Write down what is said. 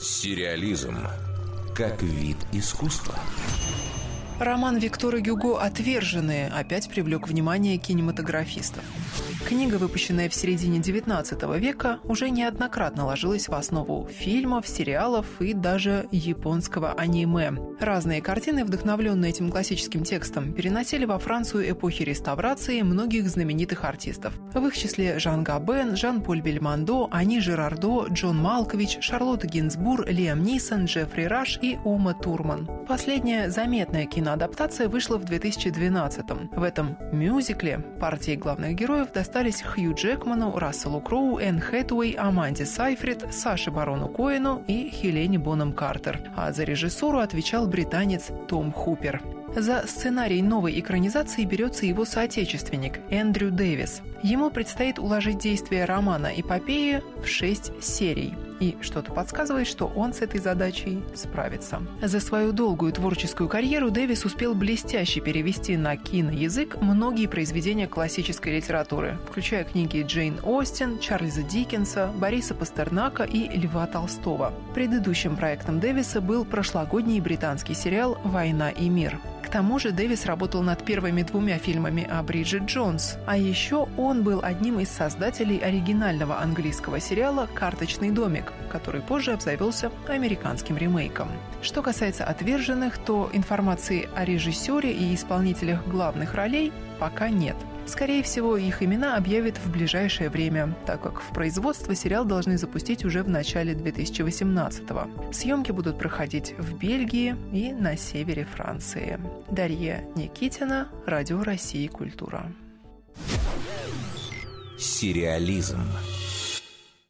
Сериализм как вид искусства. Роман Виктора Гюго «Отверженные» опять привлек внимание кинематографистов. Книга, выпущенная в середине XIX века, уже неоднократно ложилась в основу фильмов, сериалов и даже японского аниме. Разные картины, вдохновленные этим классическим текстом, переносили во Францию эпохи реставрации многих знаменитых артистов. В их числе Жан Габен, Жан-Поль Бельмондо, Ани Жерардо, Джон Малкович, Шарлотта Гинзбур, Лиам Нисон, Джеффри Раш и Ума Турман. Последняя заметная киноадаптация вышла в 2012 -м. В этом мюзикле партии главных героев достались Хью Джекману, Расселу Кроу, Энн Хэтуэй, Аманде Сайфрид, Саше Барону Коэну и Хелене Боном Картер. А за режиссуру отвечал британец Том Хупер. За сценарий новой экранизации берется его соотечественник Эндрю Дэвис. Ему предстоит уложить действие романа «Эпопеи» в шесть серий. И что-то подсказывает, что он с этой задачей справится. За свою долгую творческую карьеру Дэвис успел блестяще перевести на киноязык многие произведения классической литературы, включая книги Джейн Остин, Чарльза Диккенса, Бориса Пастернака и Льва Толстого. Предыдущим проектом Дэвиса был прошлогодний британский сериал «Война и мир». К тому же Дэвис работал над первыми двумя фильмами о Бриджит Джонс. А еще он был одним из создателей оригинального английского сериала «Карточный домик», который позже обзавелся американским ремейком. Что касается «Отверженных», то информации о режиссере и исполнителях главных ролей пока нет – Скорее всего, их имена объявят в ближайшее время, так как в производство сериал должны запустить уже в начале 2018-го. Съемки будут проходить в Бельгии и на севере Франции. Дарья Никитина, Радио России «Культура». Сериализм.